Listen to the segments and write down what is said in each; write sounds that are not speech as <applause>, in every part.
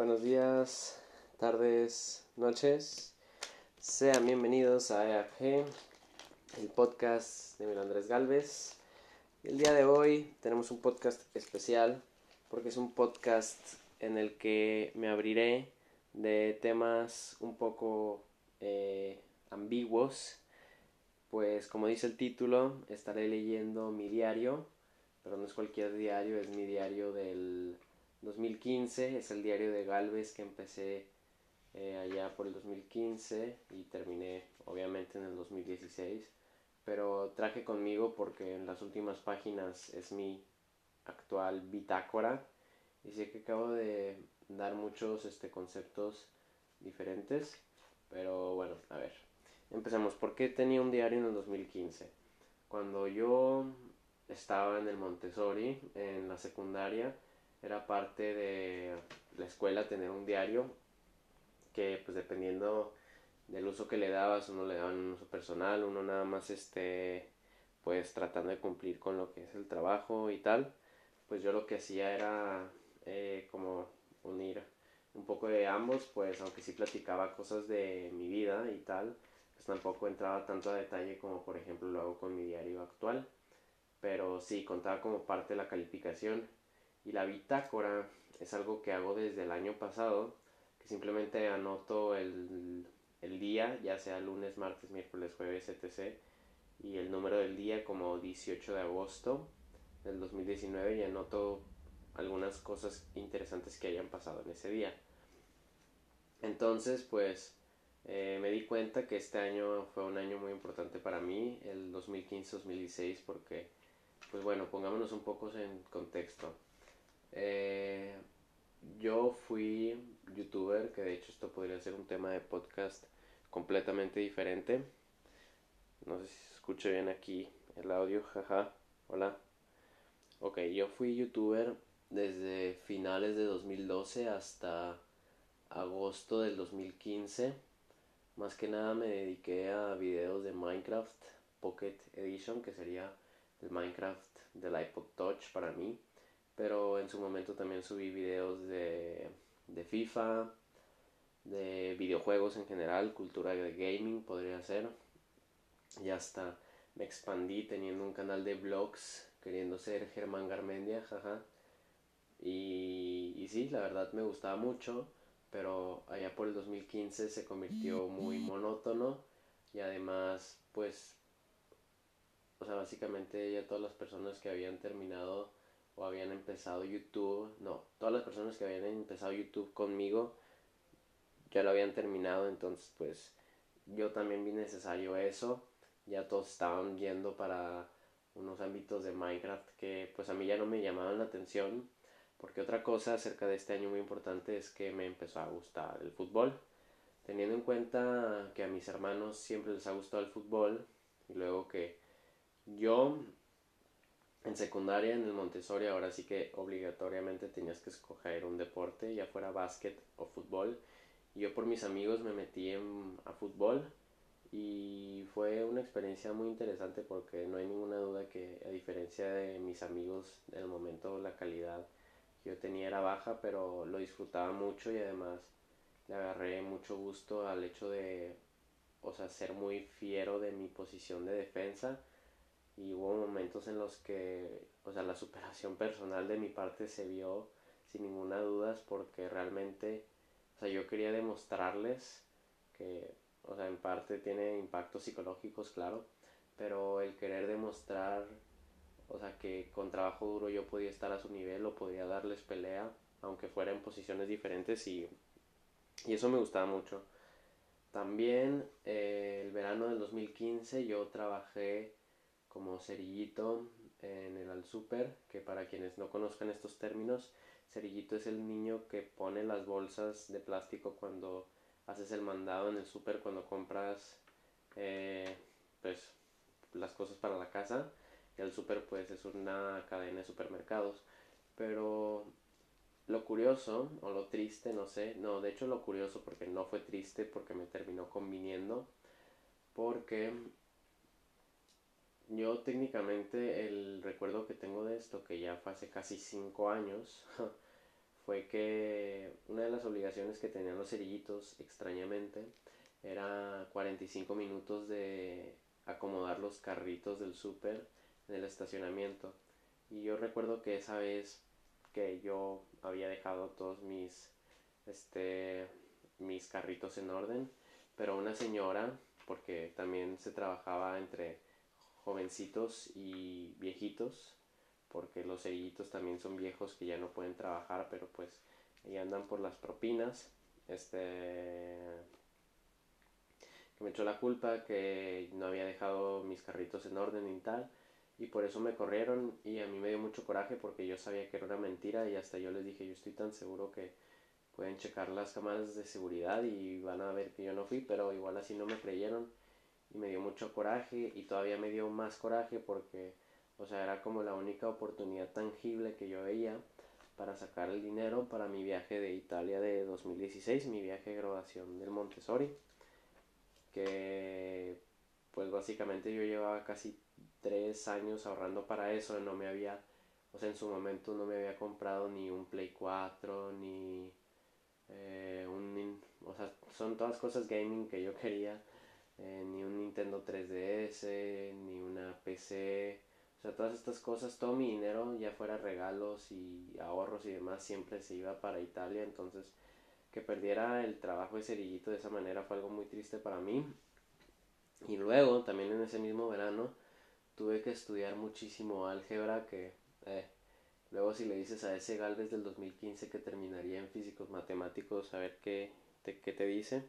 buenos días, tardes, noches. Sean bienvenidos a EAG, el podcast de Miguel Andrés Galvez. El día de hoy tenemos un podcast especial porque es un podcast en el que me abriré de temas un poco eh, ambiguos. Pues como dice el título, estaré leyendo mi diario, pero no es cualquier diario, es mi diario del 2015, es el diario de Galvez que empecé eh, allá por el 2015 y terminé obviamente en el 2016, pero traje conmigo porque en las últimas páginas es mi actual bitácora y sé que acabo de dar muchos este, conceptos diferentes, pero bueno, a ver, empecemos. ¿Por qué tenía un diario en el 2015? Cuando yo estaba en el Montessori, en la secundaria, era parte de la escuela tener un diario que pues dependiendo del uso que le dabas, uno le daba un uso personal, uno nada más este pues tratando de cumplir con lo que es el trabajo y tal, pues yo lo que hacía era eh, como unir un poco de ambos, pues aunque sí platicaba cosas de mi vida y tal, pues tampoco entraba tanto a detalle como por ejemplo lo hago con mi diario actual, pero sí contaba como parte de la calificación y la bitácora es algo que hago desde el año pasado, que simplemente anoto el, el día, ya sea lunes, martes, miércoles, jueves, etc. Y el número del día como 18 de agosto del 2019 y anoto algunas cosas interesantes que hayan pasado en ese día. Entonces, pues eh, me di cuenta que este año fue un año muy importante para mí, el 2015-2016, porque, pues bueno, pongámonos un poco en contexto. Eh, yo fui youtuber, que de hecho esto podría ser un tema de podcast completamente diferente. No sé si se escucha bien aquí el audio, jaja. Hola. Ok, yo fui youtuber desde finales de 2012 hasta agosto del 2015. Más que nada me dediqué a videos de Minecraft Pocket Edition, que sería el Minecraft del iPod Touch para mí pero en su momento también subí videos de, de FIFA, de videojuegos en general, cultura de gaming podría ser. Y hasta me expandí teniendo un canal de vlogs, queriendo ser Germán Garmendia, jaja. Y, y sí, la verdad me gustaba mucho, pero allá por el 2015 se convirtió muy monótono y además pues, o sea, básicamente ya todas las personas que habían terminado o habían empezado YouTube, no, todas las personas que habían empezado YouTube conmigo ya lo habían terminado, entonces pues yo también vi necesario eso, ya todos estaban yendo para unos ámbitos de Minecraft que pues a mí ya no me llamaban la atención, porque otra cosa acerca de este año muy importante es que me empezó a gustar el fútbol, teniendo en cuenta que a mis hermanos siempre les ha gustado el fútbol y luego que yo en secundaria, en el Montessori, ahora sí que obligatoriamente tenías que escoger un deporte, ya fuera básquet o fútbol. Yo por mis amigos me metí en, a fútbol y fue una experiencia muy interesante porque no hay ninguna duda que a diferencia de mis amigos del momento la calidad que yo tenía era baja, pero lo disfrutaba mucho y además le agarré mucho gusto al hecho de, o sea, ser muy fiero de mi posición de defensa y hubo momentos en los que, o sea, la superación personal de mi parte se vio sin ninguna duda porque realmente, o sea, yo quería demostrarles que, o sea, en parte tiene impactos psicológicos, claro, pero el querer demostrar, o sea, que con trabajo duro yo podía estar a su nivel o podía darles pelea, aunque fuera en posiciones diferentes y, y eso me gustaba mucho. También eh, el verano del 2015 yo trabajé como cerillito en el al super, que para quienes no conozcan estos términos, cerillito es el niño que pone las bolsas de plástico cuando haces el mandado en el super, cuando compras eh, pues las cosas para la casa y el super pues es una cadena de supermercados. Pero lo curioso o lo triste no sé no de hecho lo curioso porque no fue triste porque me terminó conviniendo porque yo técnicamente el recuerdo que tengo de esto, que ya fue hace casi 5 años, <laughs> fue que una de las obligaciones que tenían los cerillitos, extrañamente, era 45 minutos de acomodar los carritos del súper en el estacionamiento. Y yo recuerdo que esa vez que yo había dejado todos mis este mis carritos en orden, pero una señora, porque también se trabajaba entre jovencitos y viejitos, porque los cerillitos también son viejos que ya no pueden trabajar, pero pues ahí andan por las propinas. Este que me echó la culpa que no había dejado mis carritos en orden y tal y por eso me corrieron y a mí me dio mucho coraje porque yo sabía que era una mentira y hasta yo les dije yo estoy tan seguro que pueden checar las cámaras de seguridad y van a ver que yo no fui pero igual así no me creyeron y me dio mucho coraje y todavía me dio más coraje porque o sea era como la única oportunidad tangible que yo veía para sacar el dinero para mi viaje de Italia de 2016 mi viaje de graduación del Montessori que pues básicamente yo llevaba casi tres años ahorrando para eso, no me había, o sea, en su momento no me había comprado ni un Play 4, ni eh, un, o sea, son todas cosas gaming que yo quería, eh, ni un Nintendo 3DS, ni una PC, o sea, todas estas cosas, todo mi dinero, ya fuera regalos y ahorros y demás, siempre se iba para Italia, entonces que perdiera el trabajo de cerillito de esa manera fue algo muy triste para mí. Y luego, también en ese mismo verano, tuve que estudiar muchísimo álgebra que eh, luego si le dices a ese Galvez del 2015 que terminaría en físicos matemáticos a ver qué te, qué te dice.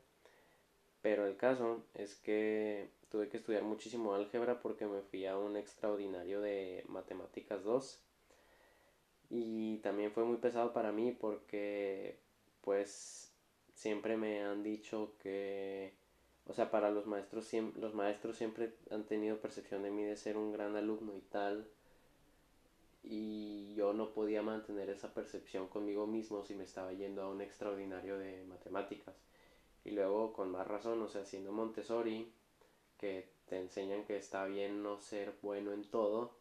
Pero el caso es que tuve que estudiar muchísimo álgebra porque me fui a un extraordinario de matemáticas 2. Y también fue muy pesado para mí porque pues siempre me han dicho que o sea, para los maestros, los maestros siempre han tenido percepción de mí de ser un gran alumno y tal. Y yo no podía mantener esa percepción conmigo mismo si me estaba yendo a un extraordinario de matemáticas. Y luego, con más razón, o sea, siendo Montessori, que te enseñan que está bien no ser bueno en todo,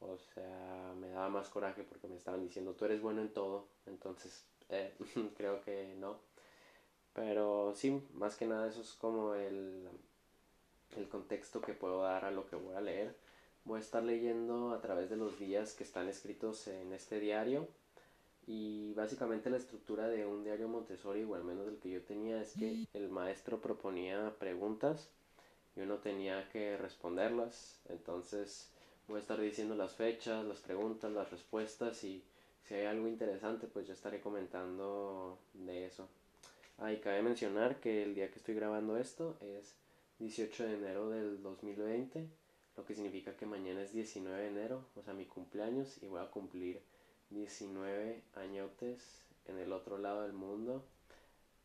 o sea, me daba más coraje porque me estaban diciendo, tú eres bueno en todo, entonces eh, <laughs> creo que no. Pero sí, más que nada eso es como el, el contexto que puedo dar a lo que voy a leer. Voy a estar leyendo a través de los días que están escritos en este diario. Y básicamente la estructura de un diario Montessori, o al menos el que yo tenía, es que el maestro proponía preguntas y uno tenía que responderlas. Entonces voy a estar diciendo las fechas, las preguntas, las respuestas y si hay algo interesante pues yo estaré comentando de eso. Ah, y cabe mencionar que el día que estoy grabando esto es 18 de enero del 2020, lo que significa que mañana es 19 de enero, o sea, mi cumpleaños, y voy a cumplir 19 añotes en el otro lado del mundo.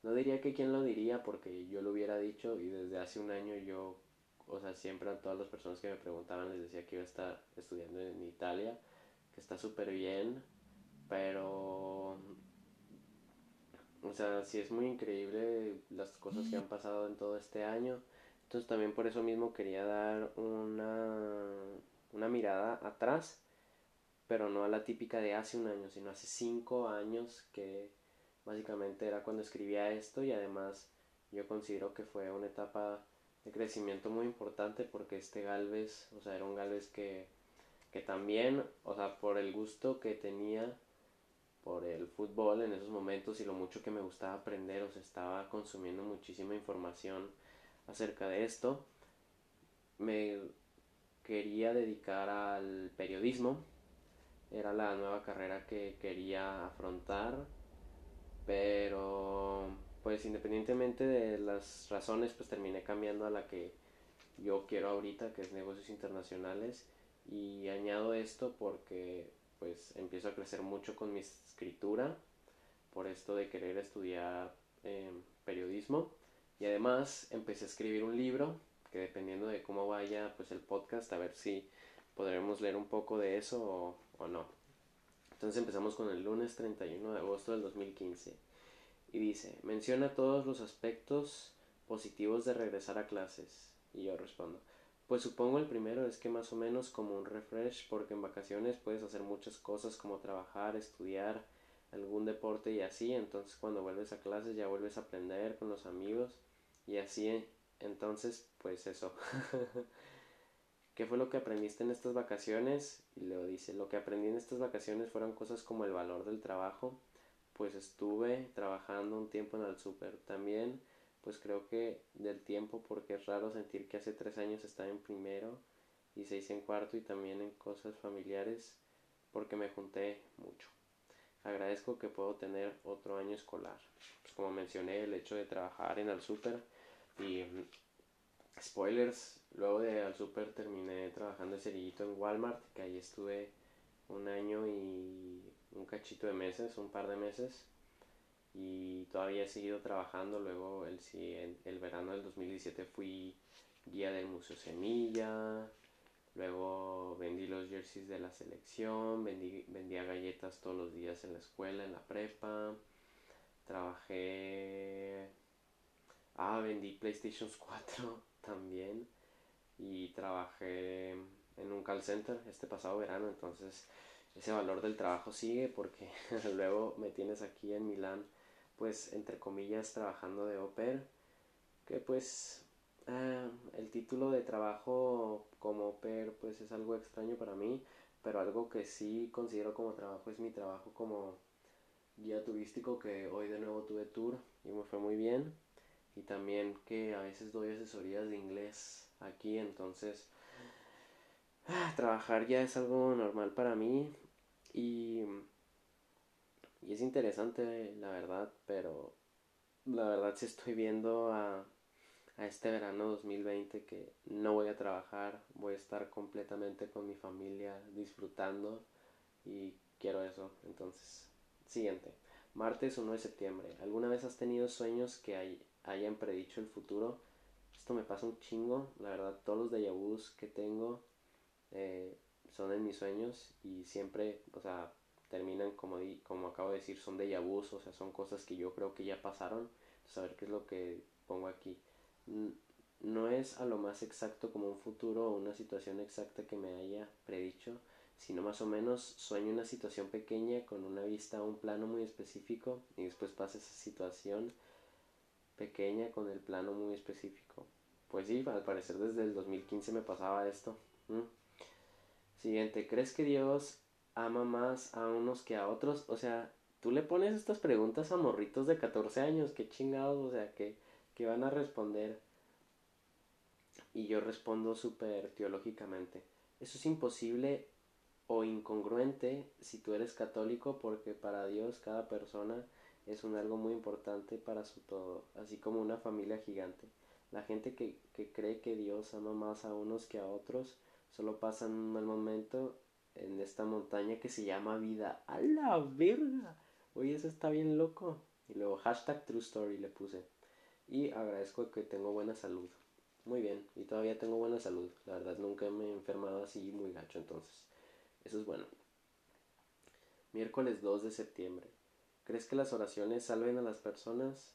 No diría que quién lo diría porque yo lo hubiera dicho y desde hace un año yo, o sea, siempre a todas las personas que me preguntaban les decía que iba a estar estudiando en Italia, que está súper bien, pero o sea, sí es muy increíble las cosas que han pasado en todo este año. Entonces también por eso mismo quería dar una, una mirada atrás, pero no a la típica de hace un año, sino hace cinco años que básicamente era cuando escribía esto y además yo considero que fue una etapa de crecimiento muy importante porque este Galvez, o sea, era un Galvez que, que también, o sea, por el gusto que tenía por el fútbol en esos momentos y lo mucho que me gustaba aprender, o sea, estaba consumiendo muchísima información acerca de esto. Me quería dedicar al periodismo, era la nueva carrera que quería afrontar, pero pues independientemente de las razones, pues terminé cambiando a la que yo quiero ahorita, que es negocios internacionales, y añado esto porque pues empiezo a crecer mucho con mi escritura por esto de querer estudiar em, periodismo y además empecé a escribir un libro que dependiendo de cómo vaya pues el podcast a ver si podremos leer un poco de eso o no. Entonces empezamos con el lunes 31 de agosto del 2015 y dice menciona todos los aspectos positivos de regresar a clases y yo respondo pues supongo el primero es que más o menos como un refresh porque en vacaciones puedes hacer muchas cosas como trabajar, estudiar, algún deporte y así, entonces cuando vuelves a clases ya vuelves a aprender con los amigos y así, entonces pues eso. <laughs> ¿Qué fue lo que aprendiste en estas vacaciones? Y luego dice, lo que aprendí en estas vacaciones fueron cosas como el valor del trabajo, pues estuve trabajando un tiempo en el súper. También, pues creo que del tiempo, porque es raro sentir que hace tres años estaba en primero y seis en cuarto y también en cosas familiares, porque me junté mucho. Agradezco que puedo tener otro año escolar. Pues como mencioné, el hecho de trabajar en el súper y spoilers, luego de al súper terminé trabajando de cerillito en Walmart, que ahí estuve un año y un cachito de meses, un par de meses. Y todavía he seguido trabajando. Luego, el, el verano del 2017 fui guía del Museo Semilla. Luego vendí los jerseys de la selección. Vendí, vendía galletas todos los días en la escuela, en la prepa. Trabajé. Ah, vendí PlayStation 4 también. Y trabajé en un call center este pasado verano. Entonces ese valor del trabajo sigue porque <laughs> luego me tienes aquí en Milán, pues entre comillas, trabajando de oper, que pues eh, el título de trabajo como oper pues es algo extraño para mí, pero algo que sí considero como trabajo es mi trabajo como guía turístico que hoy de nuevo tuve tour y me fue muy bien y también que a veces doy asesorías de inglés aquí entonces ah, trabajar ya es algo normal para mí y, y es interesante, la verdad, pero la verdad sí estoy viendo a, a este verano 2020 que no voy a trabajar, voy a estar completamente con mi familia disfrutando y quiero eso. Entonces, siguiente. Martes 1 de septiembre. ¿Alguna vez has tenido sueños que hay, hayan predicho el futuro? Esto me pasa un chingo, la verdad, todos los déjà que tengo eh, son en mis sueños y siempre, o sea, terminan como, como acabo de decir, son vus, o sea, son cosas que yo creo que ya pasaron. Saber qué es lo que pongo aquí. No es a lo más exacto como un futuro o una situación exacta que me haya predicho, sino más o menos sueño una situación pequeña con una vista a un plano muy específico y después pasa esa situación pequeña con el plano muy específico. Pues sí, al parecer desde el 2015 me pasaba esto. Siguiente, ¿crees que Dios ama más a unos que a otros? O sea, tú le pones estas preguntas a morritos de 14 años, qué chingados, o sea, que, que van a responder. Y yo respondo súper teológicamente. Eso es imposible o incongruente si tú eres católico porque para Dios cada persona es un algo muy importante para su todo, así como una familia gigante. La gente que, que cree que Dios ama más a unos que a otros solo pasan un mal momento en esta montaña que se llama vida. ¡A la verga! Oye, eso está bien loco. Y luego hashtag True Story le puse. Y agradezco que tengo buena salud. Muy bien, y todavía tengo buena salud. La verdad nunca me he enfermado así muy gacho, entonces. Eso es bueno. Miércoles 2 de septiembre. ¿Crees que las oraciones salven a las personas?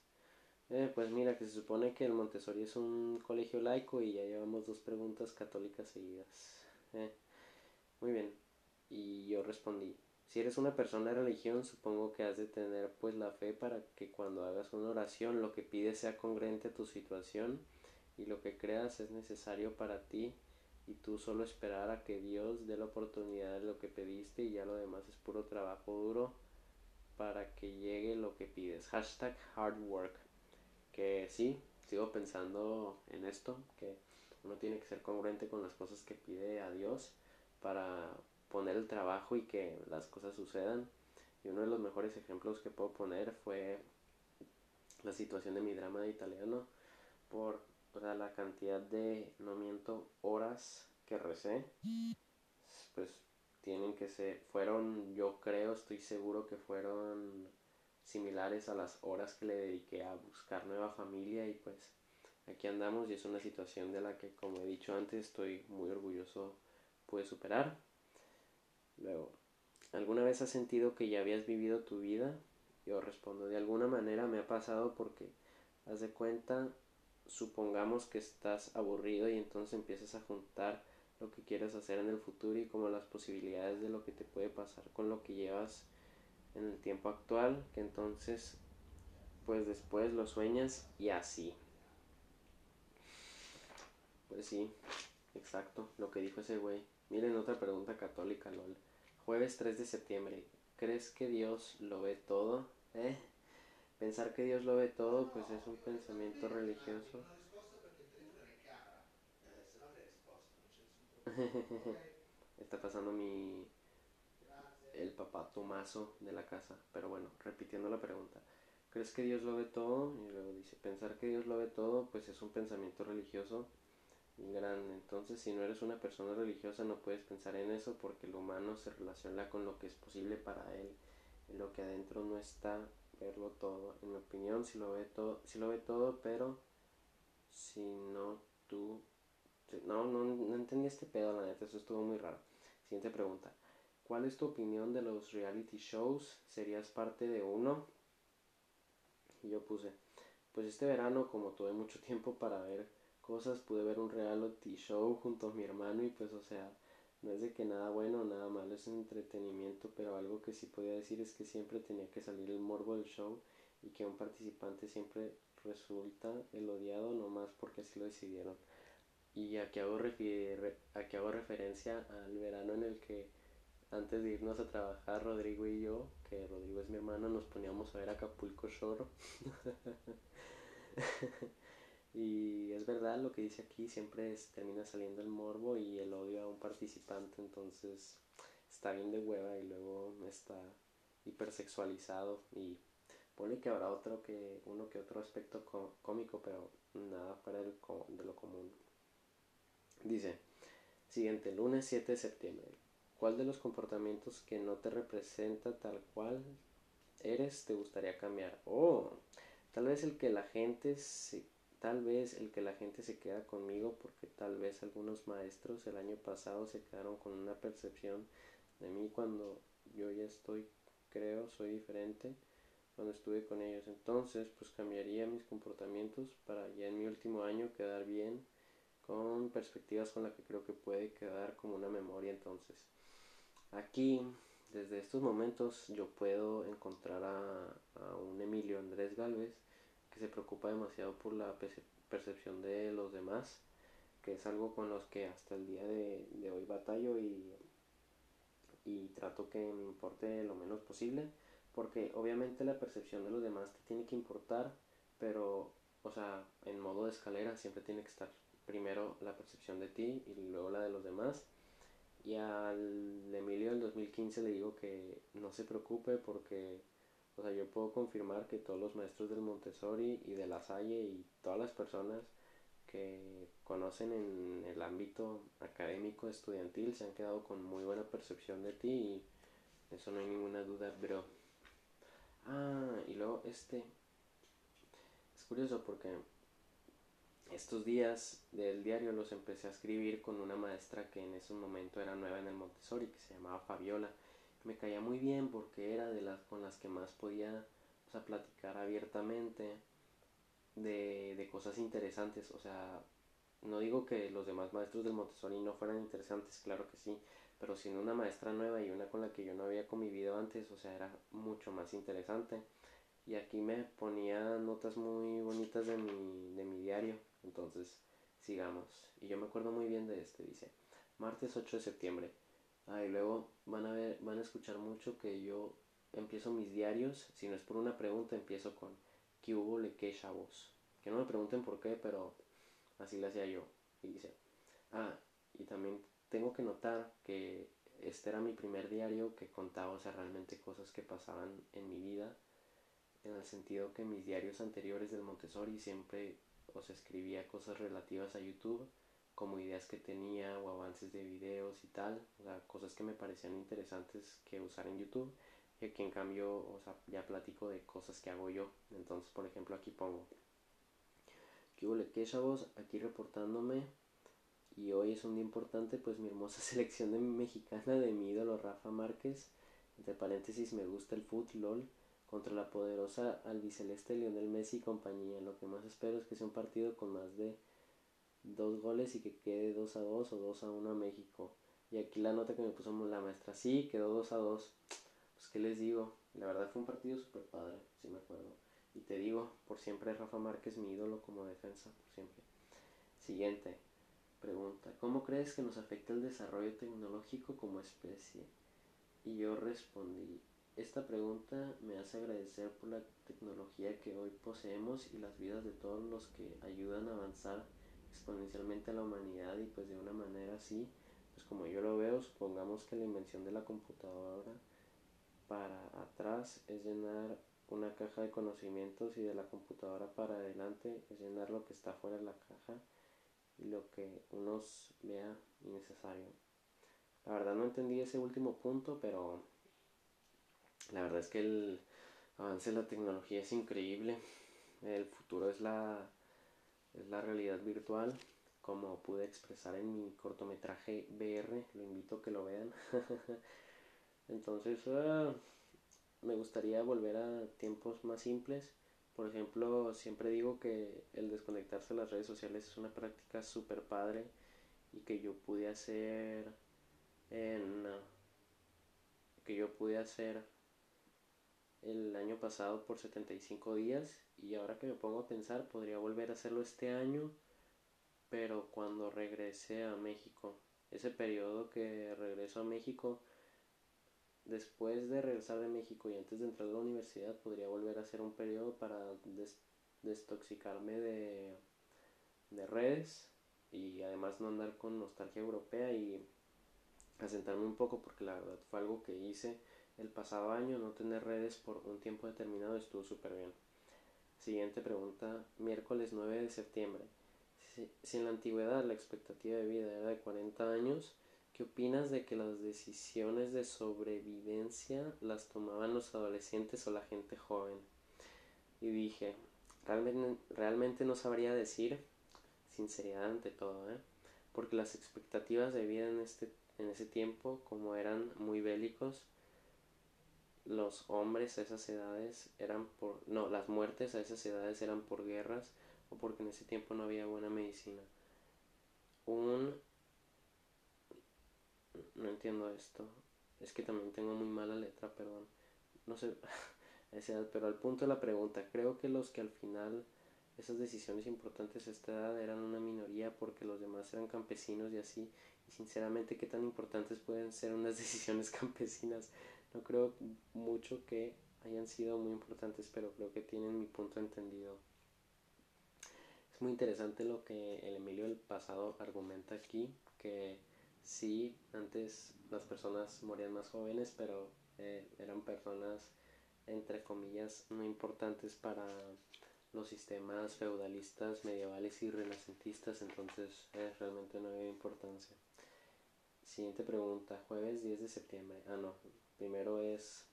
Eh, pues mira, que se supone que el Montessori es un colegio laico y ya llevamos dos preguntas católicas seguidas. Eh, muy bien. Y yo respondí, si eres una persona de religión, supongo que has de tener pues la fe para que cuando hagas una oración lo que pides sea congruente a tu situación y lo que creas es necesario para ti y tú solo esperar a que Dios dé la oportunidad de lo que pediste y ya lo demás es puro trabajo duro para que llegue lo que pides. Hashtag hard work que sí, sigo pensando en esto, que uno tiene que ser congruente con las cosas que pide a Dios para poner el trabajo y que las cosas sucedan. Y uno de los mejores ejemplos que puedo poner fue la situación de mi drama de italiano por la cantidad de, no miento, horas que recé. Pues tienen que ser, fueron, yo creo, estoy seguro que fueron similares a las horas que le dediqué a buscar nueva familia y pues aquí andamos y es una situación de la que como he dicho antes estoy muy orgulloso pude superar. Luego, ¿alguna vez has sentido que ya habías vivido tu vida? Yo respondo, de alguna manera me ha pasado porque, haz de cuenta, supongamos que estás aburrido y entonces empiezas a juntar lo que quieres hacer en el futuro y como las posibilidades de lo que te puede pasar con lo que llevas en el tiempo actual que entonces pues después lo sueñas y así. Pues sí, exacto, lo que dijo ese güey. Miren otra pregunta católica, lol. Jueves 3 de septiembre. ¿Crees que Dios lo ve todo? ¿Eh? Pensar que Dios lo ve todo, pues es un pensamiento religioso. <laughs> Está pasando mi el papá Tomaso de la casa. Pero bueno, repitiendo la pregunta. ¿Crees que Dios lo ve todo? Y luego dice, pensar que Dios lo ve todo, pues es un pensamiento religioso grande. Entonces, si no eres una persona religiosa, no puedes pensar en eso porque el humano se relaciona con lo que es posible para él. Lo que adentro no está, verlo todo. En mi opinión, si lo ve todo, si lo ve todo, pero si no tú... No, no, no entendí este pedo, la neta, eso estuvo muy raro. Siguiente pregunta. ¿Cuál es tu opinión de los reality shows? ¿Serías parte de uno? Y yo puse, pues este verano como tuve mucho tiempo para ver cosas, pude ver un reality show junto a mi hermano y pues o sea, no es de que nada bueno o nada malo, es entretenimiento, pero algo que sí podía decir es que siempre tenía que salir el morbo del show y que un participante siempre resulta el odiado nomás porque así lo decidieron. Y aquí hago, aquí hago referencia al verano en el que antes de irnos a trabajar, Rodrigo y yo, que Rodrigo es mi hermano, nos poníamos a ver Acapulco Shore. <laughs> y es verdad lo que dice aquí, siempre termina saliendo el morbo y el odio a un participante, entonces está bien de hueva y luego está hipersexualizado y pone que habrá otro que uno que otro aspecto cómico, pero nada fuera de lo común. Dice, siguiente, lunes 7 de septiembre. ¿Cuál de los comportamientos que no te representa tal cual eres te gustaría cambiar? Oh, tal vez el que la gente se, tal vez el que la gente se queda conmigo porque tal vez algunos maestros el año pasado se quedaron con una percepción de mí cuando yo ya estoy, creo, soy diferente cuando estuve con ellos. Entonces, pues cambiaría mis comportamientos para ya en mi último año quedar bien con perspectivas con las que creo que puede quedar como una memoria entonces. Aquí, desde estos momentos, yo puedo encontrar a, un Emilio Andrés Galvez que se preocupa demasiado por la percepción de los demás, que es algo con los que hasta el día de, hoy batallo y, y trato que me importe lo menos posible, porque obviamente la percepción de los demás te tiene que importar, pero, o sea, en modo de escalera siempre tiene que estar primero la percepción de ti y luego la de los demás. Y al Emilio del 2015 le digo que no se preocupe porque, o sea, yo puedo confirmar que todos los maestros del Montessori y de la Salle y todas las personas que conocen en el ámbito académico estudiantil se han quedado con muy buena percepción de ti y eso no hay ninguna duda, pero... Ah, y luego este... Es curioso porque estos días del diario los empecé a escribir con una maestra que en ese momento era nueva en el Montessori, que se llamaba Fabiola. Me caía muy bien porque era de las con las que más podía platicar abiertamente de, de cosas interesantes. O sea, no digo que los demás maestros del Montessori no fueran interesantes, claro que sí, pero siendo una maestra nueva y una con la que yo no había convivido antes, o sea, era mucho más interesante. Y aquí me ponía notas muy bonitas de mi, de mi diario entonces, sigamos. Y yo me acuerdo muy bien de este, dice, martes 8 de septiembre. Ah, y luego van a ver, van a escuchar mucho que yo empiezo mis diarios, si no es por una pregunta, empiezo con ¿qué hubo le que chavos? Que no me pregunten por qué, pero así lo hacía yo. Y dice, ah, y también tengo que notar que este era mi primer diario que contaba, o sea, realmente cosas que pasaban en mi vida, en el sentido que mis diarios anteriores del Montessori siempre o se escribía cosas relativas a YouTube, como ideas que tenía o avances de videos y tal, o sea, cosas que me parecían interesantes que usar en YouTube, y aquí en cambio, o sea, ya platico de cosas que hago yo. Entonces, por ejemplo, aquí pongo, ¿qué hubo, qué chavos? Aquí reportándome, y hoy es un día importante, pues mi hermosa <laughs> selección de mexicana de mi ídolo Rafa Márquez, entre paréntesis, me gusta el fútbol contra la poderosa albiceleste Lionel Messi y compañía. Lo que más espero es que sea un partido con más de dos goles y que quede 2 a 2 o 2 a 1 a México. Y aquí la nota que me puso la maestra, sí, quedó 2 a 2. Pues ¿qué les digo? La verdad fue un partido súper padre, si me acuerdo. Y te digo, por siempre Rafa Márquez mi ídolo como defensa, por siempre. Siguiente pregunta. ¿Cómo crees que nos afecta el desarrollo tecnológico como especie? Y yo respondí, esta pregunta me hace agradecer por la tecnología que hoy poseemos y las vidas de todos los que ayudan a avanzar exponencialmente a la humanidad y pues de una manera así, pues como yo lo veo, supongamos que la invención de la computadora para atrás es llenar una caja de conocimientos y de la computadora para adelante es llenar lo que está fuera de la caja y lo que unos vea innecesario. La verdad no entendí ese último punto, pero la verdad es que el avance de la tecnología es increíble. El futuro es la, es la realidad virtual, como pude expresar en mi cortometraje BR. Lo invito a que lo vean. <laughs> Entonces, ah, me gustaría volver a tiempos más simples. Por ejemplo, siempre digo que el desconectarse de las redes sociales es una práctica súper padre y que yo pude hacer que yo pude hacer el año pasado por 75 días y ahora que me pongo a pensar podría volver a hacerlo este año pero cuando regrese a México. Ese periodo que regreso a México después de regresar de México y antes de entrar a la universidad podría volver a hacer un periodo para destoxicarme de, de redes y además no andar con nostalgia europea y asentarme un poco porque la verdad fue algo que hice el pasado año, no tener redes por un tiempo determinado estuvo súper bien. Siguiente pregunta, miércoles 9 de septiembre. Si, en la antigüedad la expectativa de vida era de 40 años, ¿qué opinas de que las decisiones de sobrevivencia las tomaban los adolescentes o la gente joven? Y dije, realmente, realmente no sabría decir, sinceridad ante todo, ¿eh? porque las expectativas de vida en este en ese tiempo, como eran muy bélicos, los hombres a esas edades eran por... No, las muertes a esas edades eran por guerras o porque en ese tiempo no había buena medicina. Un... No entiendo esto. Es que también tengo muy mala letra, perdón. No sé, <laughs> pero al punto de la pregunta, creo que los que al final esas decisiones importantes a esta edad eran una minoría porque los demás eran campesinos y así. Y sinceramente, ¿qué tan importantes pueden ser unas <laughs> decisiones campesinas? No creo mucho que hayan sido muy importantes, pero creo que tienen mi punto entendido. Es muy interesante lo que el Emilio del pasado argumenta aquí, que sí, antes las personas morían más jóvenes, pero eh, eran personas, entre comillas, no importantes para los sistemas feudalistas, medievales y renacentistas, entonces eh, realmente no había importancia. Siguiente pregunta, jueves 10 de septiembre. Ah, no, primero es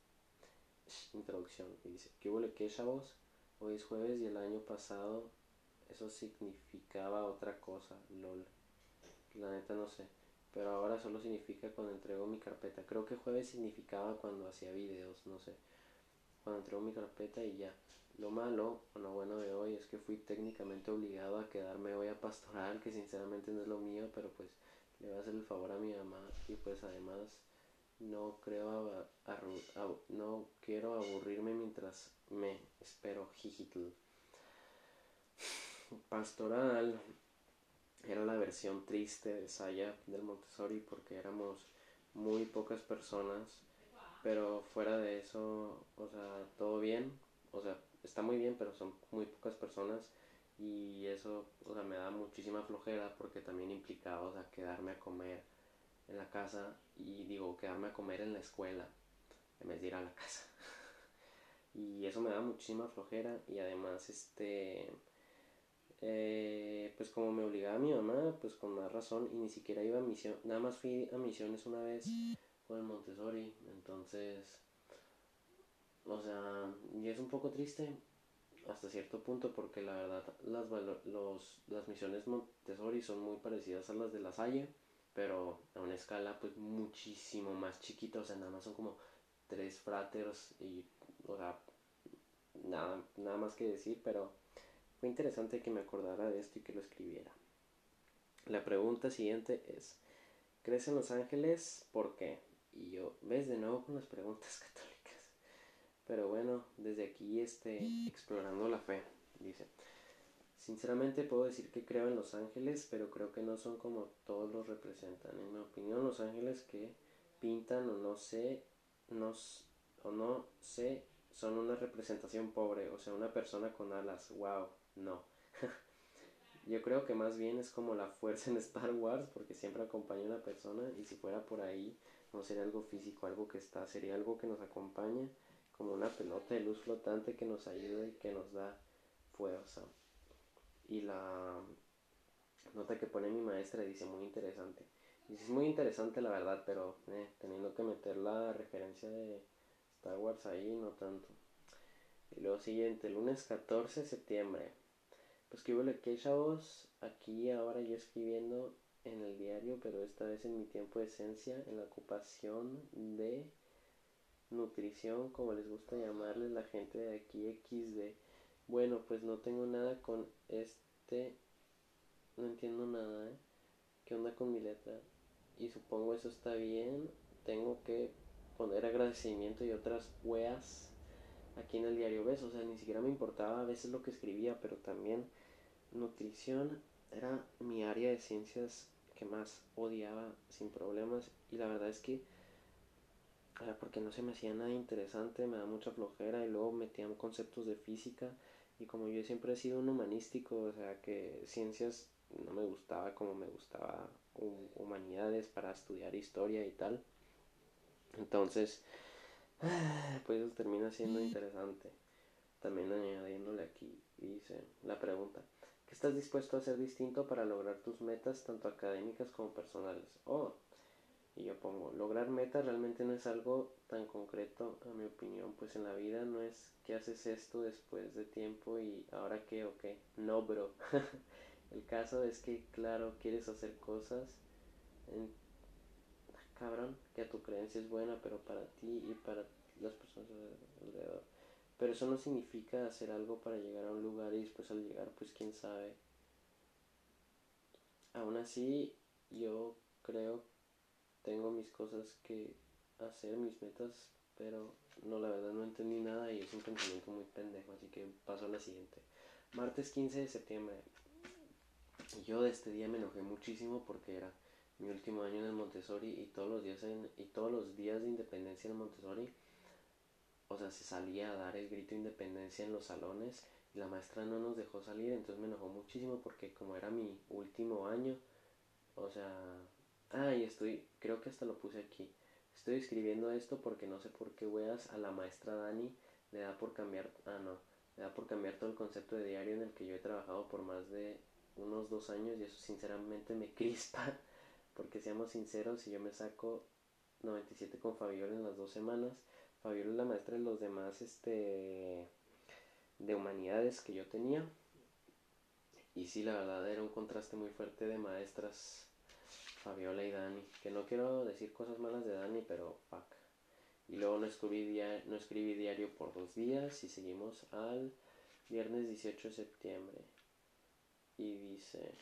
introducción. Y dice, ¿qué hubo qué, chavos? Hoy es jueves y el año pasado eso significaba otra cosa, lol. La neta no sé. Pero ahora solo significa cuando entrego mi carpeta. Creo que jueves significaba cuando hacía videos, no sé. Cuando entrego mi carpeta y ya. Lo malo o lo bueno de hoy es que fui técnicamente obligado a quedarme hoy a pastoral, que sinceramente no es lo mío, pero pues le voy a hacer el favor a mi mamá y pues además no creo no quiero aburrirme mientras me espero jijitl. <laughs> Pastoral era la versión triste de Saya del Montessori porque éramos muy pocas personas, pero fuera de eso, o sea, todo bien, o sea, está muy bien, pero son muy pocas personas y eso, o sea, me da muchísima flojera porque también implicaba, o sea, quedarme a comer en la casa y digo, quedarme a comer en la escuela en vez de ir a la casa. <laughs> y eso me da muchísima flojera y además, este, eh, pues como me obligaba a mi mamá, pues con más razón y ni siquiera iba a misión, nada más fui a misiones una vez con el Montessori, entonces o sea, y es un poco triste hasta cierto punto porque la verdad las, los, las misiones Montessori son muy parecidas a las de la Salle, pero a una escala pues muchísimo más chiquita, o sea, nada más son como tres fraters y, o sea, nada, nada más que decir, pero fue interesante que me acordara de esto y que lo escribiera. La pregunta siguiente es, ¿crees en Los Ángeles? ¿Por qué? Y yo, ves de nuevo con las preguntas <laughs> católicas. Pero bueno, desde aquí este, explorando la fe, dice. Sinceramente puedo decir que creo en los ángeles, pero creo que no son como todos los representan. En mi opinión, los ángeles que pintan o no sé, no, o no sé, son una representación pobre, o sea, una persona con alas. Wow, no. <laughs> Yo creo que más bien es como la fuerza en Star Wars, porque siempre acompaña a una persona y si fuera por ahí, no sería algo físico, algo que está, sería algo que nos acompaña, como una pelota de luz flotante que nos ayuda y que nos da fuerza. Y la nota que pone mi maestra dice muy interesante. Dice, es muy interesante la verdad, pero eh, teniendo que meter la referencia de Star Wars ahí, no tanto. Y luego siguiente, lunes 14 de septiembre. Pues que hubo que chavos, aquí ahora yo escribiendo en el diario, pero esta vez en mi tiempo de esencia, en la ocupación de nutrición, como les gusta llamarles la gente de aquí XD. Bueno, pues no tengo nada con este, no entiendo nada, ¿eh? ¿Qué onda con mi letra? Y supongo eso está bien. Tengo que poner agradecimiento y otras weas aquí en el diario ves, o sea, ni siquiera me importaba a veces lo que escribía, pero también nutrición era mi área de ciencias que más odiaba sin problemas y la verdad es que porque no se me hacía nada interesante, me da mucha flojera y luego metían conceptos de física y como yo siempre he sido un humanístico, o sea que ciencias no me gustaba como me gustaba humanidades para estudiar historia y tal. Entonces, <sighs> pues eso termina siendo interesante. También añadiéndole aquí, dice la pregunta, ¿qué estás dispuesto a hacer distinto para lograr tus metas tanto académicas como personales? Oh, y yo pongo, lograr metas realmente no es algo tan concreto, a mi opinión, pues en la vida no es que haces esto después de tiempo y ahora qué o qué. No, bro. <laughs> El caso es que, claro, quieres hacer cosas en cabrón, que a tu creencia es buena, pero para ti y para las personas alrededor. Pero eso no significa hacer algo para llegar a un lugar y después al llegar, pues quién sabe. Aún así, yo creo, tengo mis cosas que hacer, mis metas, pero no, la verdad no entendí nada y es un pensamiento muy pendejo, así que paso a la siguiente. Martes 15 de septiembre. Yo de este día me enojé muchísimo porque era mi último año en el Montessori y todos los días en, y todos los días de independencia en el Montessori o sea se salía a dar el grito de independencia en los salones y la maestra no nos dejó salir entonces me enojó muchísimo porque como era mi último año o sea ah estoy creo que hasta lo puse aquí estoy escribiendo esto porque no sé por qué weas a la maestra Dani le da por cambiar ah no le da por cambiar todo el concepto de diario en el que yo he trabajado por más de unos dos años y eso sinceramente me <laughs> crispa porque seamos sinceros, si yo me saco 97 con Fabiola en las dos semanas, Fabiola es la maestra de los demás este, de humanidades que yo tenía. Y sí, la verdad era un contraste muy fuerte de maestras, Fabiola y Dani. Que no quiero decir cosas malas de Dani, pero fuck. Y luego no escribí, no escribí diario por dos días y seguimos al viernes 18 de septiembre. Y dice,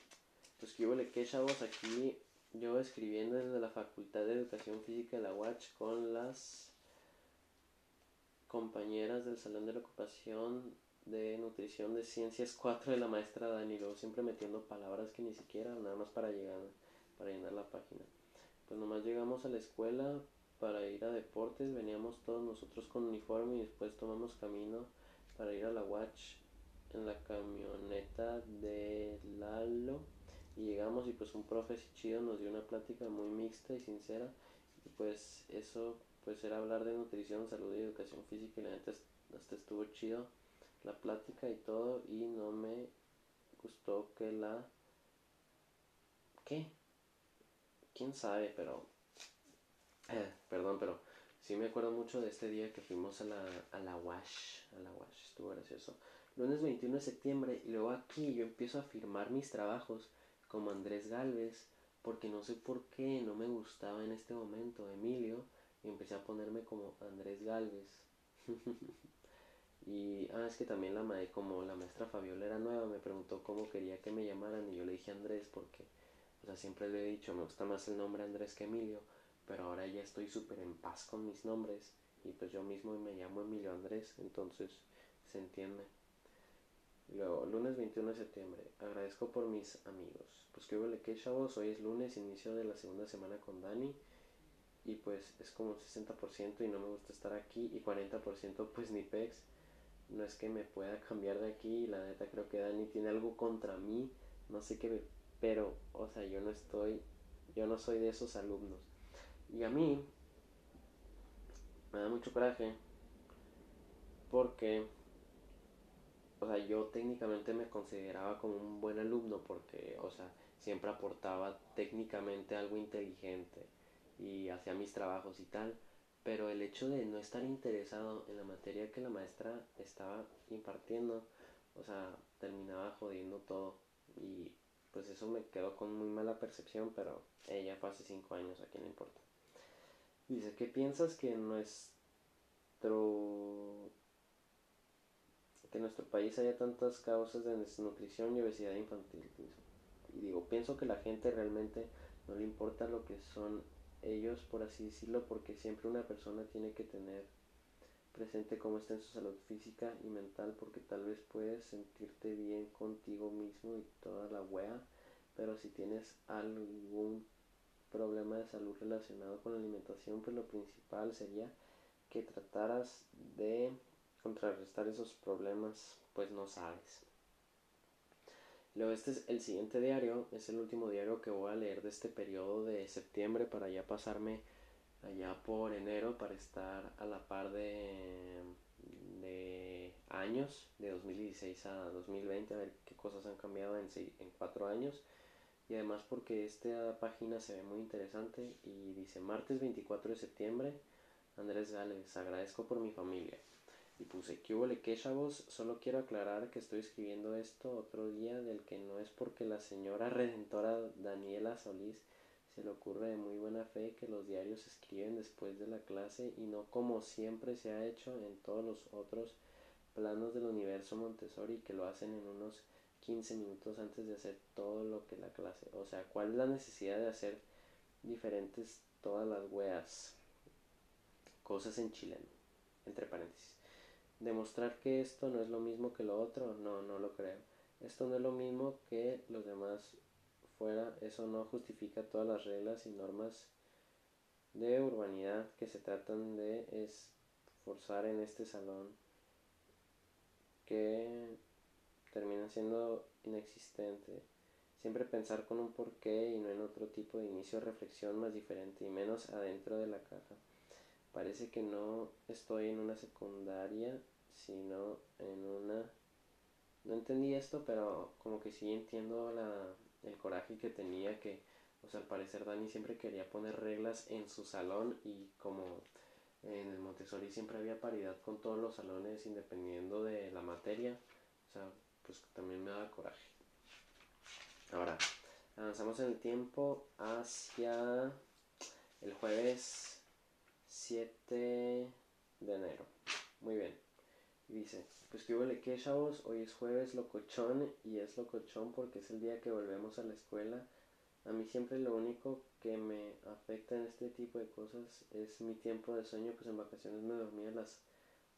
pues que le que chavos aquí yo escribiendo desde la Facultad de Educación Física de la UACH con las compañeras del Salón de la Ocupación de Nutrición de Ciencias 4 de la maestra Dani, luego siempre metiendo palabras que ni siquiera, nada más para llegar, para llenar la página. Pues nomás llegamos a la escuela para ir a deportes, veníamos todos nosotros con uniforme y después tomamos camino para ir a la Watch en la camioneta de Lalo y llegamos y pues un profe chido nos dio una plática muy mixta y sincera y pues eso pues era hablar de nutrición, salud y educación física y la gente hasta estuvo chido la plática y todo y no me gustó que la ¿qué? Quién sabe pero eh, perdón pero sí me acuerdo mucho de este día que fuimos a la, a la WASH a la WASH estuvo gracioso lunes 21 de septiembre y luego aquí yo empiezo a firmar mis trabajos como Andrés Galvez, porque no sé por qué no me gustaba en este momento Emilio y empecé a ponerme como Andrés Galvez. <laughs> y ah, es que también la como la maestra Fabiola era nueva, me preguntó cómo quería que me llamaran y yo le dije Andrés porque, o sea, siempre le he dicho, me gusta más el nombre Andrés que Emilio, pero ahora ya estoy súper en paz con mis nombres y pues yo mismo me llamo Emilio Andrés, entonces se entiende. Luego, lunes 21 de septiembre, agradezco por mis amigos. Pues que huele que chavos, hoy es lunes, inicio de la segunda semana con Dani y pues es como un 60% y no me gusta estar aquí y 40% pues ni pex. No es que me pueda cambiar de aquí la neta creo que Dani tiene algo contra mí, no sé qué, pero o sea, yo no estoy, yo no soy de esos alumnos. Y a mí me da mucho coraje porque o sea, yo técnicamente me consideraba como un buen alumno porque, o sea, siempre aportaba técnicamente algo inteligente y hacía mis trabajos y tal, pero el hecho de no estar interesado en la materia que la maestra estaba impartiendo, o sea, terminaba jodiendo todo y pues eso me quedó con muy mala percepción, pero ella fue hace cinco años, a quién le importa. Dice, ¿qué piensas que nuestro que en nuestro país haya tantas causas de desnutrición y obesidad infantil? Y digo, pienso que la gente realmente no le importa lo que son ellos, por así decirlo, porque siempre una persona tiene que tener presente cómo está en su salud física y mental, porque tal vez puedes sentirte bien contigo mismo y toda la wea, pero si tienes algún problema de salud relacionado con la alimentación, pues lo principal sería que trataras de contrarrestar esos problemas, pues no sabes. Luego este es el siguiente diario, es el último diario que voy a leer de este periodo de septiembre para ya pasarme allá por enero para estar a la par de, de años, de 2016 a 2020, a ver qué cosas han cambiado en, en cuatro años. Y además porque esta página se ve muy interesante y dice martes 24 de septiembre, Andrés Gales, agradezco por mi familia. Y puse, ¿qué hubo qué chavos? Solo quiero aclarar que estoy escribiendo esto otro día del que no es porque la señora redentora Daniela Solís se le ocurre de muy buena fe que los diarios se escriben después de la clase y no como siempre se ha hecho en todos los otros planos del universo Montessori que lo hacen en unos 15 minutos antes de hacer todo lo que la clase. O sea, ¿cuál es la necesidad de hacer diferentes todas las weas? Cosas en chileno, entre paréntesis. Demostrar que esto no es lo mismo que lo otro, no, no lo creo. Esto no es lo mismo que los demás fuera, eso no justifica todas las reglas y normas de urbanidad que se tratan de esforzar en este salón que termina siendo inexistente. Siempre pensar con un porqué y no en otro tipo de inicio de reflexión más diferente y menos adentro de la caja. Parece que no estoy en una secundaria, sino en una... No entendí esto, pero como que sí entiendo la, el coraje que tenía que, o sea, al parecer Dani siempre quería poner reglas en su salón y como en el Montessori siempre había paridad con todos los salones independiendo de la materia, o sea, pues también me da coraje. Ahora, avanzamos en el tiempo hacia el jueves 7 de enero. Muy bien. Dice, pues que huele que chavos, hoy es jueves locochón y es locochón porque es el día que volvemos a la escuela. A mí siempre lo único que me afecta en este tipo de cosas es mi tiempo de sueño, pues en vacaciones me dormía a las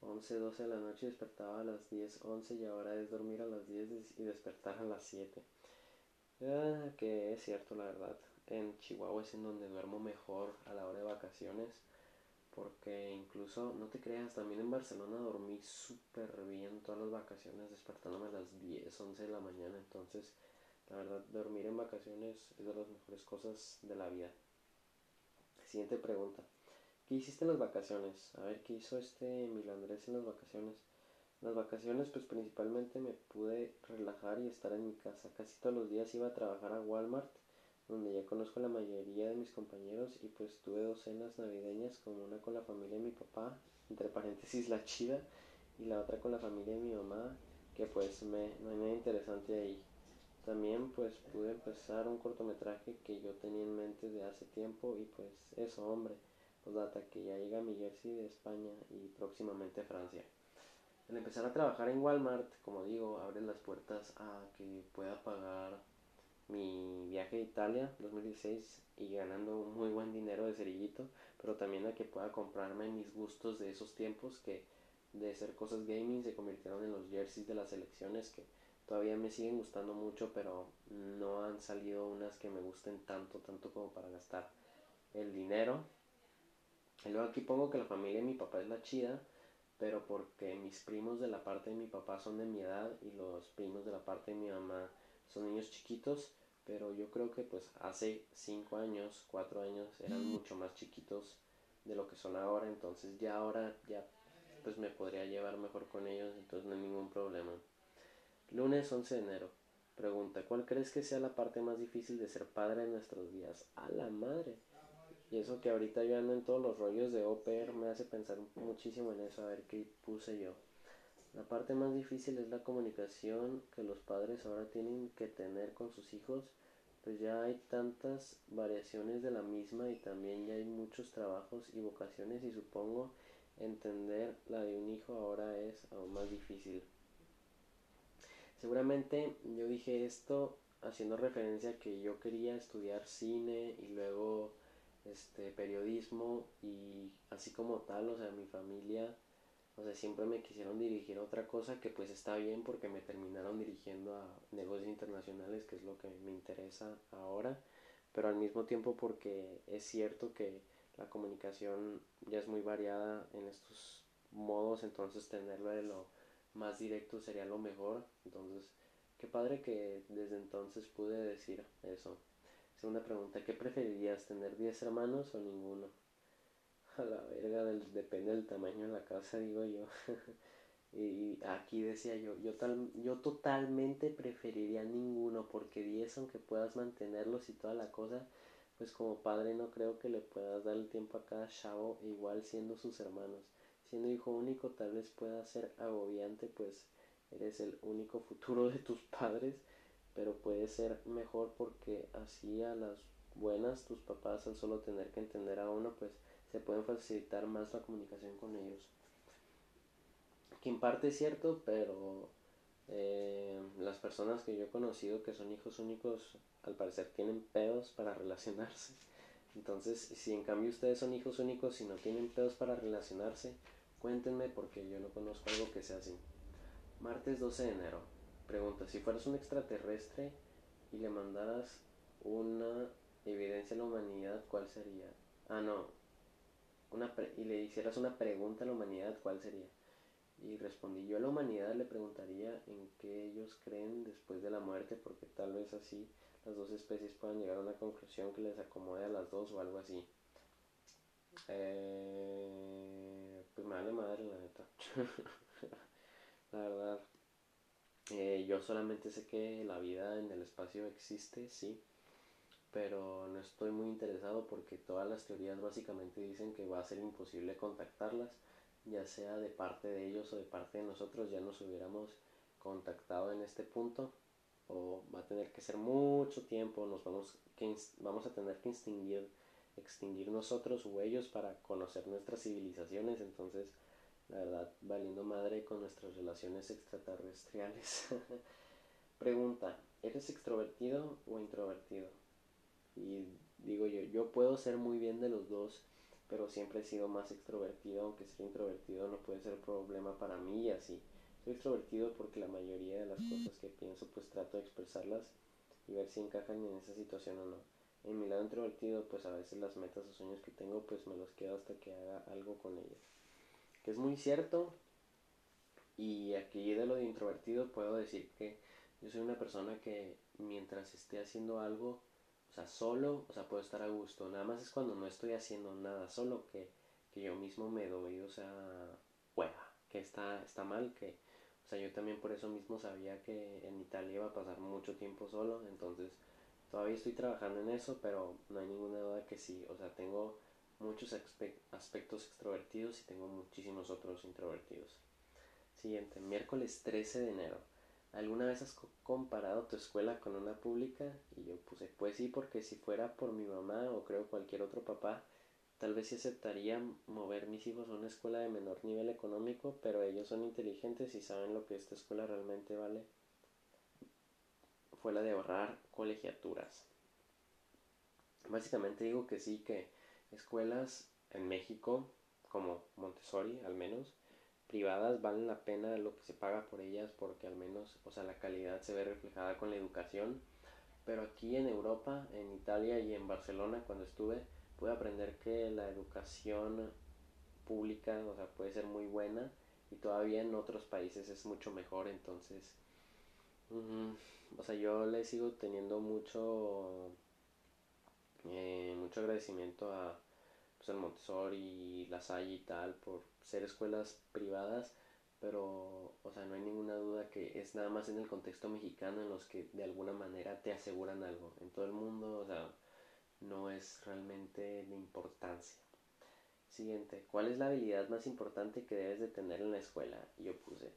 11, 12 de la noche y despertaba a las 10, 11 y ahora es dormir a las 10 y despertar a las 7. Ah, que es cierto la verdad. En Chihuahua es en donde duermo mejor a la hora de vacaciones porque incluso, no te creas, también en Barcelona dormí súper bien todas las vacaciones, despertándome a las 10, 11 de la mañana. Entonces, la verdad, dormir en vacaciones es de las mejores cosas de la vida. Siguiente pregunta. ¿Qué hiciste en las vacaciones? A ver, ¿qué hizo este Milandrés en las vacaciones? En las vacaciones, pues principalmente me pude relajar y estar en mi casa. Casi todos los días iba a trabajar a Walmart donde ya conozco la mayoría de mis compañeros y pues tuve dos cenas navideñas, como una con la familia de mi papá, entre paréntesis la chida, y la otra con la familia de mi mamá, que pues me, no hay nada interesante ahí. También pues pude empezar un cortometraje que yo tenía en mente de hace tiempo y pues eso, hombre, pues data que ya llega mi jersey de España y próximamente Francia. Al empezar a trabajar en Walmart, como digo, abre las puertas a que pueda pagar mi viaje a Italia 2016 y ganando muy buen dinero de cerillito, pero también a que pueda comprarme mis gustos de esos tiempos que de ser cosas gaming se convirtieron en los jerseys de las selecciones que todavía me siguen gustando mucho, pero no han salido unas que me gusten tanto, tanto como para gastar el dinero. Y luego aquí pongo que la familia de mi papá es la chida, pero porque mis primos de la parte de mi papá son de mi edad y los primos de la parte de mi mamá son niños chiquitos, pero yo creo que pues hace 5 años, 4 años eran mucho más chiquitos de lo que son ahora, entonces ya ahora ya pues me podría llevar mejor con ellos, entonces no hay ningún problema. Lunes 11 de enero. Pregunta, ¿cuál crees que sea la parte más difícil de ser padre en nuestros días? A la madre. Y eso que ahorita yo ando en todos los rollos de OPER me hace pensar muchísimo en eso, a ver qué puse yo. La parte más difícil es la comunicación que los padres ahora tienen que tener con sus hijos, pues ya hay tantas variaciones de la misma y también ya hay muchos trabajos y vocaciones y supongo entender la de un hijo ahora es aún más difícil. Seguramente yo dije esto haciendo referencia a que yo quería estudiar cine y luego este periodismo y así como tal, o sea, mi familia, o sea, siempre me quisieron dirigir a otra cosa que pues está bien porque me terminaron dirigiendo a negocios internacionales, que es lo que me interesa ahora, pero al mismo tiempo porque es cierto que la comunicación ya es muy variada en estos modos, entonces tenerlo de lo más directo sería lo mejor. Entonces, qué padre que desde entonces pude decir eso. Segunda pregunta, ¿qué preferirías, tener 10 hermanos o ninguno? A la verga, depende del tamaño de la casa, digo yo. <laughs> y aquí decía yo, yo, tal, yo totalmente preferiría ninguno, porque 10, aunque puedas mantenerlos y toda la cosa, pues como padre no creo que le puedas dar el tiempo a cada chavo, igual siendo sus hermanos. Siendo hijo único tal vez pueda ser agobiante, pues eres el único futuro de tus <laughs> padres, pero puede ser mejor porque así a las buenas tus papás al solo tener que entender a uno, pues se pueden facilitar más la comunicación con ellos. Que en parte es cierto, pero eh, las personas que yo he conocido que son hijos únicos al parecer tienen pedos para relacionarse. Entonces, si en cambio ustedes son hijos únicos y no tienen pedos para relacionarse, cuéntenme porque yo no conozco algo que sea así. Martes 12 de enero. Pregunta, si fueras un extraterrestre y le mandaras una evidencia a la humanidad, ¿cuál sería? Ah, no. Una y le hicieras una pregunta a la humanidad, ¿cuál sería? Y respondí, yo a la humanidad le preguntaría en qué ellos creen después de la muerte, porque tal vez así las dos especies puedan llegar a una conclusión que les acomode a las dos o algo así. Eh, pues me vale madre, la neta. <laughs> la verdad. Eh, yo solamente sé que la vida en el espacio existe, sí. Pero no estoy muy interesado porque todas las teorías básicamente dicen que va a ser imposible contactarlas ya sea de parte de ellos o de parte de nosotros, ya nos hubiéramos contactado en este punto o va a tener que ser mucho tiempo, nos vamos, que, vamos a tener que extinguir, extinguir nosotros o ellos para conocer nuestras civilizaciones, entonces la verdad valiendo madre con nuestras relaciones extraterrestriales. <laughs> Pregunta, ¿eres extrovertido o introvertido? Y digo yo, yo puedo ser muy bien de los dos pero siempre he sido más extrovertido, aunque ser introvertido no puede ser problema para mí y así. Soy extrovertido porque la mayoría de las cosas que pienso pues trato de expresarlas y ver si encajan en esa situación o no. En mi lado introvertido pues a veces las metas o sueños que tengo pues me los quedo hasta que haga algo con ellas. Que es muy cierto y aquí de lo de introvertido puedo decir que yo soy una persona que mientras esté haciendo algo o sea, solo, o sea, puedo estar a gusto. Nada más es cuando no estoy haciendo nada solo que, que yo mismo me doy, o sea, hueva, que está, está mal, que, o sea, yo también por eso mismo sabía que en Italia iba a pasar mucho tiempo solo, entonces todavía estoy trabajando en eso, pero no hay ninguna duda que sí, o sea, tengo muchos aspectos extrovertidos y tengo muchísimos otros introvertidos. Siguiente, miércoles 13 de enero. ¿Alguna vez has comparado tu escuela con una pública? Y yo puse, pues sí, porque si fuera por mi mamá o creo cualquier otro papá, tal vez sí aceptaría mover mis hijos a una escuela de menor nivel económico, pero ellos son inteligentes y saben lo que esta escuela realmente vale. fue la de ahorrar colegiaturas. Básicamente digo que sí, que escuelas en México, como Montessori al menos, privadas valen la pena lo que se paga por ellas porque al menos, o sea, la calidad se ve reflejada con la educación. Pero aquí en Europa, en Italia y en Barcelona cuando estuve, pude aprender que la educación pública, o sea, puede ser muy buena y todavía en otros países es mucho mejor, entonces, o sea, yo le sigo teniendo mucho, eh, mucho agradecimiento a pues, el Montessori, la Salle y tal por ser escuelas privadas, pero, o sea, no hay ninguna duda que es nada más en el contexto mexicano en los que de alguna manera te aseguran algo. En todo el mundo, o sea, no es realmente de importancia. Siguiente, ¿cuál es la habilidad más importante que debes de tener en la escuela? Yo puse,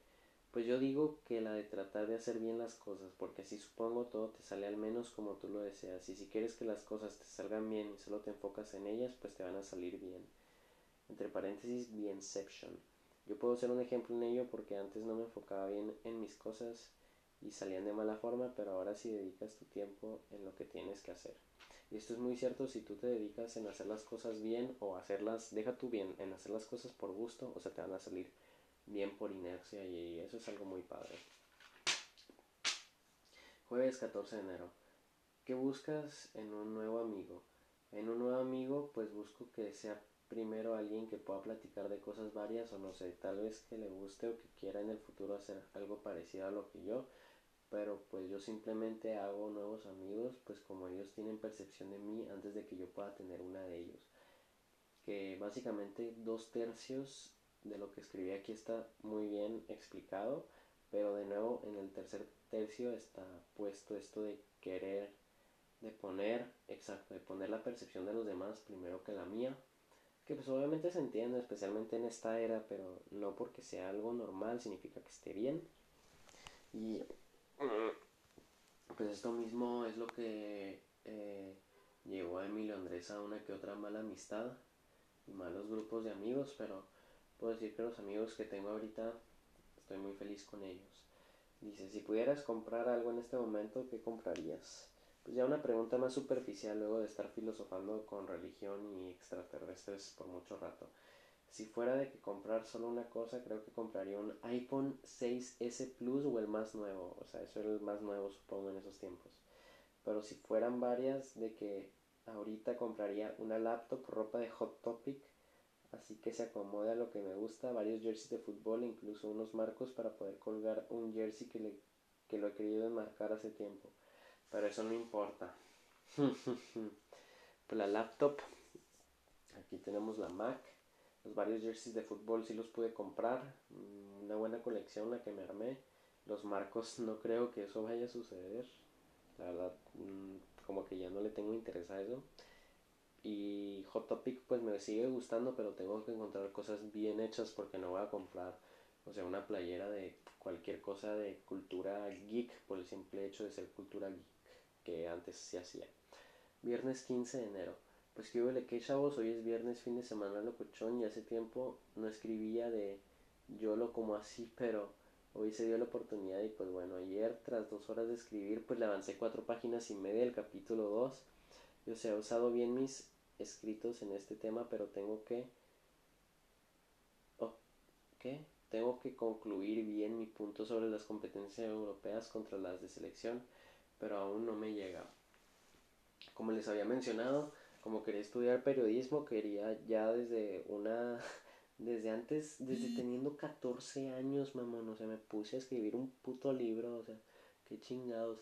pues yo digo que la de tratar de hacer bien las cosas, porque así supongo todo te sale al menos como tú lo deseas. Y si quieres que las cosas te salgan bien y solo te enfocas en ellas, pues te van a salir bien. Entre paréntesis, bienception. Yo puedo ser un ejemplo en ello porque antes no me enfocaba bien en mis cosas y salían de mala forma, pero ahora sí dedicas tu tiempo en lo que tienes que hacer. Y esto es muy cierto si tú te dedicas en hacer las cosas bien o hacerlas, deja tú bien, en hacer las cosas por gusto, o sea, te van a salir bien por inercia y eso es algo muy padre. Jueves 14 de enero. ¿Qué buscas en un nuevo amigo? En un nuevo amigo, pues busco que sea primero alguien que pueda platicar de cosas varias o no sé, tal vez que le guste o que quiera en el futuro hacer algo parecido a lo que yo pero pues yo simplemente hago nuevos amigos, pues como ellos tienen percepción de mí antes de que yo pueda tener una de ellos. Que básicamente dos tercios de lo que escribí aquí está muy bien explicado, pero de nuevo en el tercer tercio está puesto esto de querer, de poner, exacto, de poner la percepción de los demás primero que la mía, que pues obviamente se entiende, especialmente en esta era, pero no porque sea algo normal significa que esté bien. Y pues esto mismo es lo que eh, llevó a Emilio Andrés a una que otra mala amistad y malos grupos de amigos, pero puedo decir que los amigos que tengo ahorita estoy muy feliz con ellos. Dice, si pudieras comprar algo en este momento, ¿qué comprarías? Pues ya una pregunta más superficial luego de estar filosofando con religión y extraterrestres por mucho rato. Si fuera de que comprar solo una cosa, creo que compraría un iPhone 6S Plus o el más nuevo. O sea, eso era el más nuevo, supongo, en esos tiempos. Pero si fueran varias, de que ahorita compraría una laptop, ropa de Hot Topic, así que se acomode a lo que me gusta, varios jerseys de fútbol, incluso unos marcos para poder colgar un jersey que, le, que lo he querido enmarcar hace tiempo. Pero eso no importa. <laughs> pues la laptop, aquí tenemos la Mac los varios jerseys de fútbol sí los pude comprar. Mm, una buena colección la que me armé. Los marcos <laughs> no creo que eso vaya a suceder. La verdad, mm, como que ya no le tengo interés a eso. Y Hot Topic pues me sigue gustando, pero tengo que encontrar cosas bien hechas porque no voy a comprar, o sea, una playera de cualquier cosa de cultura geek por el simple hecho de ser cultura geek que antes se hacía. Viernes 15 de enero. Pues que huele que chavos, hoy es viernes, fin de semana locochón y hace tiempo no escribía de yo lo como así, <laughs> pero hoy se dio la oportunidad y pues bueno, ayer tras dos horas de escribir pues le avancé cuatro páginas y media del capítulo 2. Yo sé, he usado bien mis escritos en este tema, pero tengo que... Oh, ¿Qué? Tengo que concluir bien mi punto sobre las competencias europeas contra las de selección, pero aún no me llega. Como les había mencionado, como quería estudiar periodismo, quería ya desde una, <laughs> desde antes, desde teniendo 14 años, mamón, o sea, me puse a escribir un puto libro, o sea, qué chingados.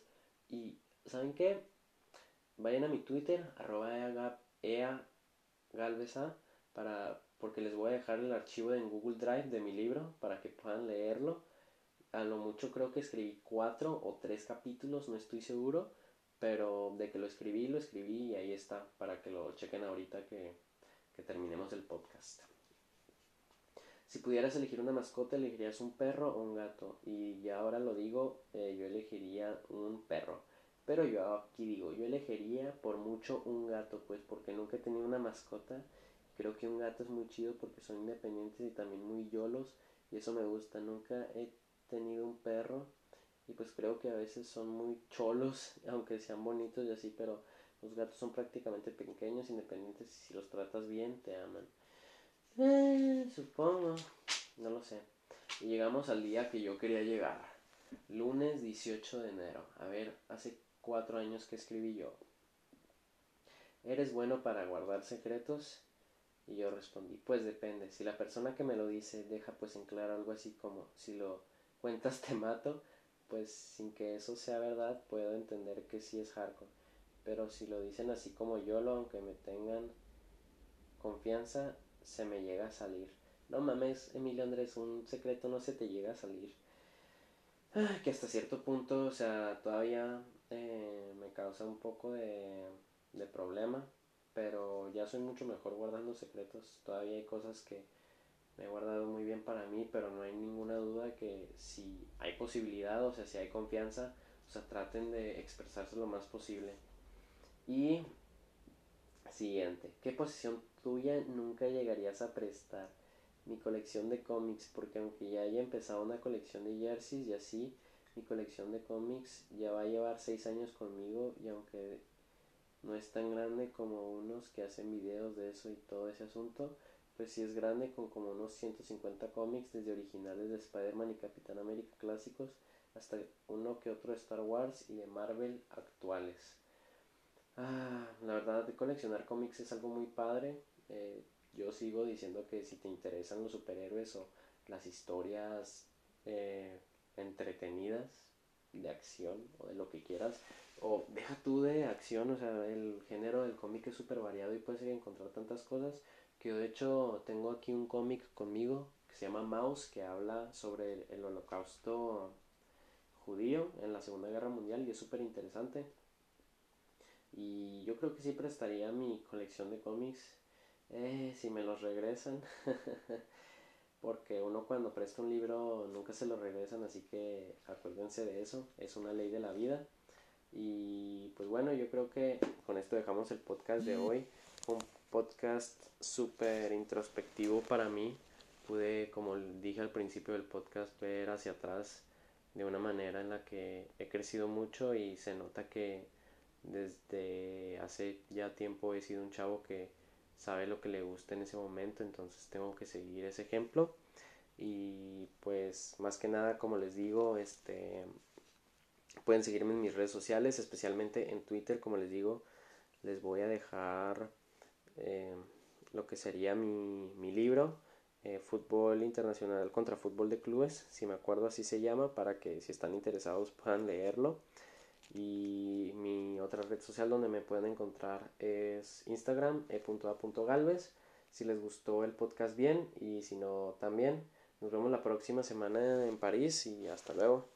Y, ¿saben qué? Vayan a mi Twitter, arroba ea, galvesa, para, porque les voy a dejar el archivo en Google Drive de mi libro para que puedan leerlo. A lo mucho creo que escribí cuatro o tres capítulos, no estoy seguro pero de que lo escribí, lo escribí y ahí está, para que lo chequen ahorita que, terminemos el podcast. Si pudieras elegir una mascota, ¿elegirías un perro o un gato? Y ya ahora lo digo, eh, yo elegiría un perro. Pero yo aquí digo, yo elegiría por mucho un gato, pues porque nunca he tenido una mascota. Creo que un gato es muy chido porque son independientes y también muy yolos. Y eso me gusta. Nunca he tenido un perro y pues creo que a veces son muy cholos, <laughs> aunque sean bonitos y así, pero los gatos son prácticamente pequeños, independientes, y si los tratas bien, te aman. Eh, supongo, no lo sé. Y llegamos al día que yo quería llegar, lunes 18 de enero. A ver, hace cuatro años que escribí yo. ¿Eres bueno para guardar secretos? Y yo respondí, pues depende. Si la persona que me lo dice deja pues en claro algo así como, si lo cuentas te mato, pues sin que eso sea verdad puedo entender que sí es hardcore. Pero si lo dicen así como yo lo, aunque me tengan confianza, se me llega a salir. No mames, Emilio Andrés, un secreto no se te llega a salir. que hasta cierto punto, o sea, todavía eh, me causa un poco de, de problema, pero ya soy mucho mejor guardando secretos. Todavía hay cosas que me he guardado muy bien para mí, pero no hay ninguna duda que si hay posibilidad, o sea, si hay confianza, o sea, traten de expresarse lo más posible. Y siguiente, ¿qué posición tuya nunca llegarías a prestar? Mi colección de cómics, porque aunque ya haya empezado una colección de jerseys y así, mi colección de cómics ya va a llevar 6 años conmigo y aunque no es tan grande como unos que hacen videos de eso y todo ese asunto, pues sí es grande con como unos 150 cómics desde originales de Spider-Man y Capitán América clásicos hasta uno que otro de Star Wars y de Marvel actuales. Ah, la verdad de coleccionar cómics es algo muy padre. Eh, yo sigo diciendo que si te interesan los superhéroes o las historias eh, entretenidas de acción o de lo que quieras, o deja tú de acción, o sea, el género del cómic es súper variado y puedes encontrar tantas cosas que yo de hecho tengo aquí un cómic conmigo que se llama Mouse, que habla sobre el, holocausto judío en la Segunda Guerra Mundial y es súper interesante. Y yo creo que sí prestaría mi colección de cómics eh, si me los regresan. <laughs> Porque uno cuando presta un libro nunca se lo regresan, así que acuérdense de eso, es una ley de la vida. Y pues bueno, yo creo que con esto dejamos el podcast de hoy podcast súper introspectivo para mí. Pude, como dije al principio del podcast, ver hacia atrás de una manera en la que he crecido mucho y se nota que desde hace ya tiempo he sido un chavo que sabe lo que le gusta en ese momento, entonces tengo que seguir ese ejemplo. Y pues más que nada, como les digo, este pueden seguirme en mis redes sociales, especialmente en Twitter, como les digo, les voy a dejar eh, lo que sería mi, mi libro, eh, Fútbol Internacional contra Fútbol de Clubes, si me acuerdo así se llama, para que si están interesados <laughs> puedan leerlo. Y mi otra red social donde me pueden encontrar es Instagram, e.a.galvez. Si les gustó el podcast bien y si no también. Nos vemos la próxima semana en París y hasta luego.